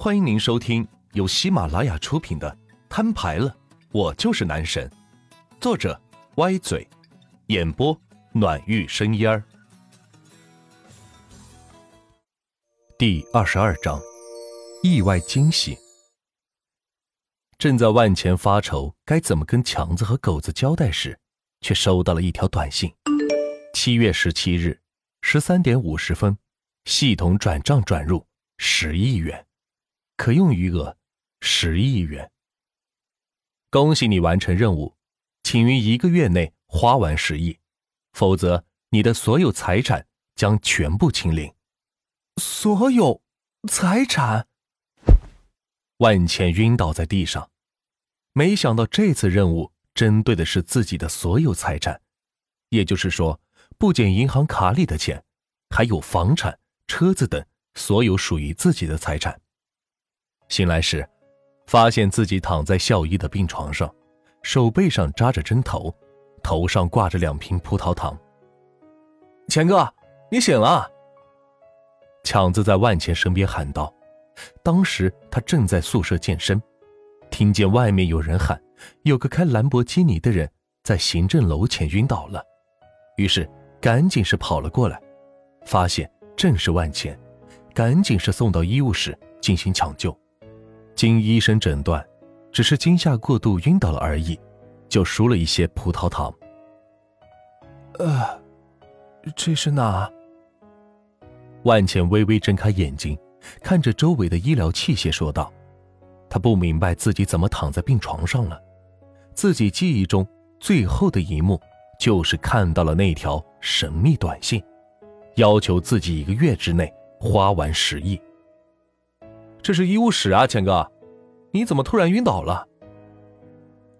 欢迎您收听由喜马拉雅出品的《摊牌了，我就是男神》，作者歪嘴，演播暖玉生烟儿。第二十二章，意外惊喜。正在万钱发愁该怎么跟强子和狗子交代时，却收到了一条短信：七月十七日十三点五十分，系统转账转入十亿元。可用余额十亿元。恭喜你完成任务，请于一个月内花完十亿，否则你的所有财产将全部清零。所有财产？万茜晕倒在地上。没想到这次任务针对的是自己的所有财产，也就是说，不仅银行卡里的钱，还有房产、车子等所有属于自己的财产。醒来时，发现自己躺在校医的病床上，手背上扎着针头，头上挂着两瓶葡萄糖。钱哥，你醒了！强子在万钱身边喊道。当时他正在宿舍健身，听见外面有人喊，有个开兰博基尼的人在行政楼前晕倒了，于是赶紧是跑了过来，发现正是万钱，赶紧是送到医务室进行抢救。经医生诊断，只是惊吓过度晕倒了而已，就输了一些葡萄糖。呃，这是哪？万茜微微睁开眼睛，看着周围的医疗器械，说道：“他不明白自己怎么躺在病床上了。自己记忆中最后的一幕，就是看到了那条神秘短信，要求自己一个月之内花完十亿。”这是医务室啊，钱哥，你怎么突然晕倒了？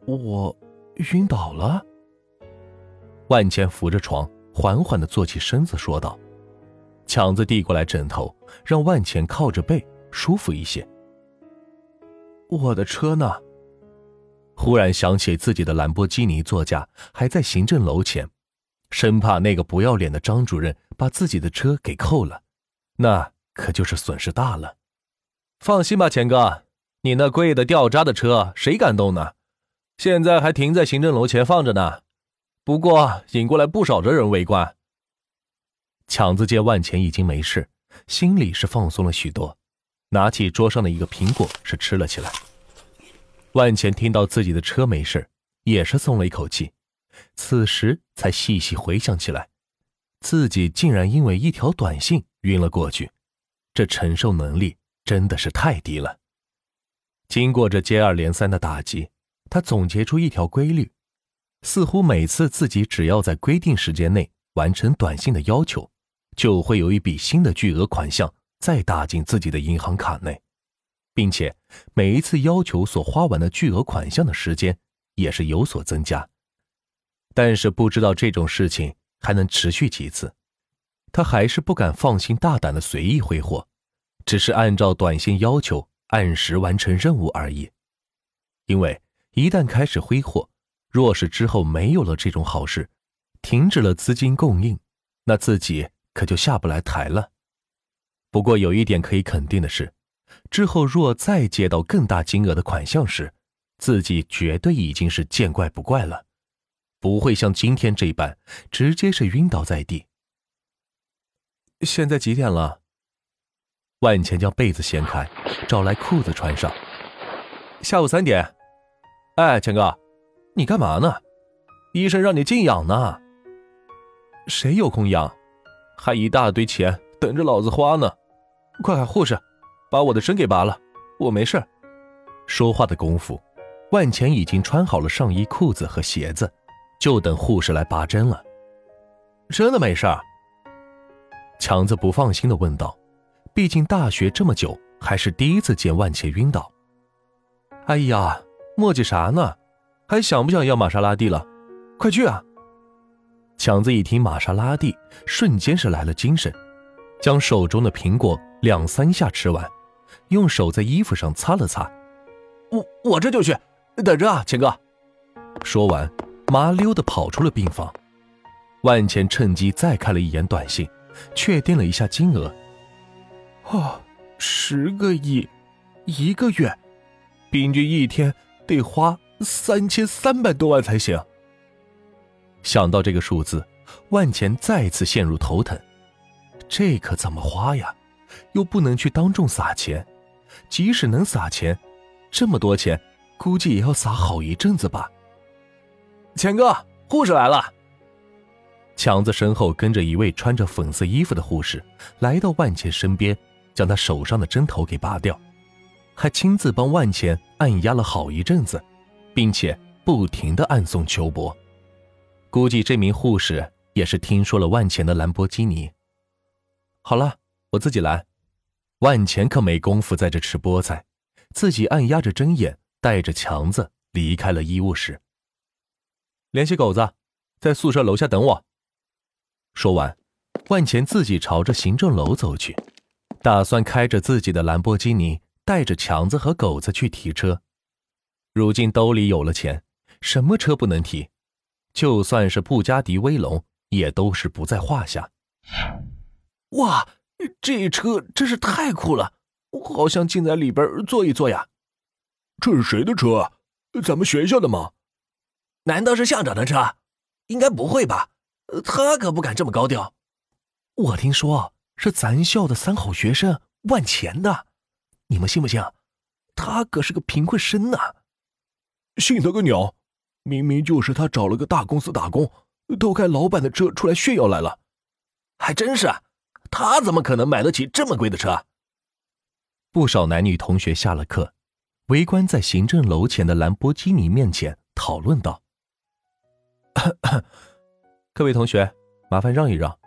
我晕倒了。万茜扶着床，缓缓的坐起身子，说道：“强子递过来枕头，让万茜靠着背，舒服一些。”我的车呢？忽然想起自己的兰博基尼座驾还在行政楼前，生怕那个不要脸的张主任把自己的车给扣了，那可就是损失大了。放心吧，钱哥，你那贵的掉渣的车谁敢动呢？现在还停在行政楼前放着呢。不过引过来不少的人围观。强子见万钱已经没事，心里是放松了许多，拿起桌上的一个苹果是吃了起来。万钱听到自己的车没事，也是松了一口气，此时才细细回想起来，自己竟然因为一条短信晕了过去，这承受能力。真的是太低了。经过这接二连三的打击，他总结出一条规律：似乎每次自己只要在规定时间内完成短信的要求，就会有一笔新的巨额款项再打进自己的银行卡内，并且每一次要求所花完的巨额款项的时间也是有所增加。但是不知道这种事情还能持续几次，他还是不敢放心大胆的随意挥霍。只是按照短信要求按时完成任务而已，因为一旦开始挥霍，若是之后没有了这种好事，停止了资金供应，那自己可就下不来台了。不过有一点可以肯定的是，之后若再接到更大金额的款项时，自己绝对已经是见怪不怪了，不会像今天这般直接是晕倒在地。现在几点了？万钱将被子掀开，找来裤子穿上。下午三点。哎，钱哥，你干嘛呢？医生让你静养呢。谁有空养？还一大堆钱等着老子花呢。快喊护士，把我的针给拔了。我没事。说话的功夫，万钱已经穿好了上衣、裤子和鞋子，就等护士来拔针了。真的没事？强子不放心的问道。毕竟大学这么久，还是第一次见万茜晕倒。哎呀，磨叽啥呢？还想不想要玛莎拉蒂了？快去啊！强子一听玛莎拉蒂，瞬间是来了精神，将手中的苹果两三下吃完，用手在衣服上擦了擦。我我这就去，等着啊，钱哥。说完，麻溜的跑出了病房。万茜趁机再看了一眼短信，确定了一下金额。哦，十个亿，一个月，平均一天得花三千三百多万才行。想到这个数字，万钱再次陷入头疼。这可怎么花呀？又不能去当众撒钱，即使能撒钱，这么多钱，估计也要撒好一阵子吧。钱哥，护士来了。强子身后跟着一位穿着粉色衣服的护士，来到万钱身边，将他手上的针头给拔掉，还亲自帮万钱按压了好一阵子，并且不停的暗送秋波。估计这名护士也是听说了万钱的兰博基尼。好了，我自己来。万钱可没工夫在这吃菠菜，自己按压着针眼，带着强子离开了医务室。联系狗子，在宿舍楼下等我。说完，万钱自己朝着行政楼走去，打算开着自己的兰博基尼，带着强子和狗子去提车。如今兜里有了钱，什么车不能提？就算是布加迪威龙，也都是不在话下。哇，这车真是太酷了！我好想进在里边坐一坐呀。这是谁的车？咱们学校的吗？难道是校长的车？应该不会吧。他可不敢这么高调。我听说是咱校的三好学生万钱的，你们信不信？他可是个贫困生呐！信他个鸟！明明就是他找了个大公司打工，偷开老板的车出来炫耀来了。还真是，他怎么可能买得起这么贵的车？不少男女同学下了课，围观在行政楼前的兰博基尼面前，讨论道。各位同学，麻烦让一让。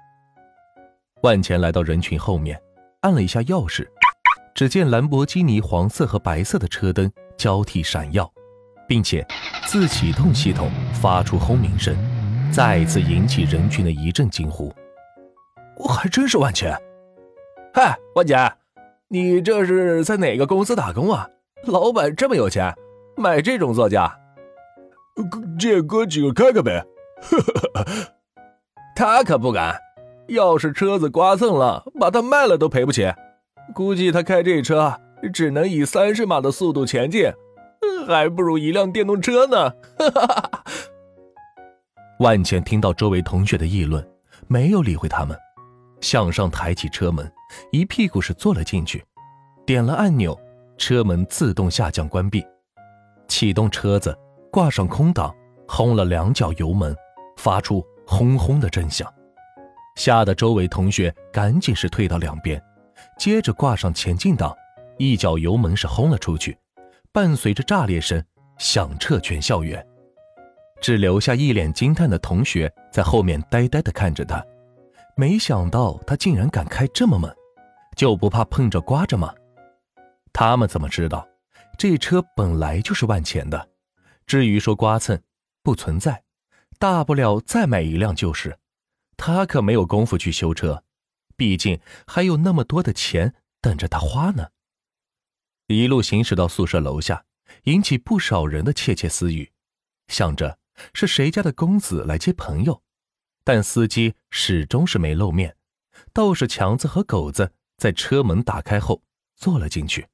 万钱来到人群后面，按了一下钥匙，只见兰博基尼黄色和白色的车灯交替闪耀，并且自启动系统发出轰鸣声，再次引起人群的一阵惊呼。还真是万钱！嗨，万姐，你这是在哪个公司打工啊？老板这么有钱，买这种座驾？借哥几个开开呗。他可不敢，要是车子刮蹭了，把它卖了都赔不起。估计他开这车只能以三十码的速度前进，还不如一辆电动车呢。万茜听到周围同学的议论，没有理会他们，向上抬起车门，一屁股是坐了进去，点了按钮，车门自动下降关闭，启动车子，挂上空挡，轰了两脚油门，发出。轰轰的震响，吓得周围同学赶紧是退到两边，接着挂上前进档，一脚油门是轰了出去，伴随着炸裂声响彻全校园，只留下一脸惊叹的同学在后面呆呆的看着他，没想到他竟然敢开这么猛，就不怕碰着刮着吗？他们怎么知道，这车本来就是万钱的，至于说刮蹭，不存在。大不了再买一辆就是，他可没有功夫去修车，毕竟还有那么多的钱等着他花呢。一路行驶到宿舍楼下，引起不少人的窃窃私语，想着是谁家的公子来接朋友，但司机始终是没露面，倒是强子和狗子在车门打开后坐了进去。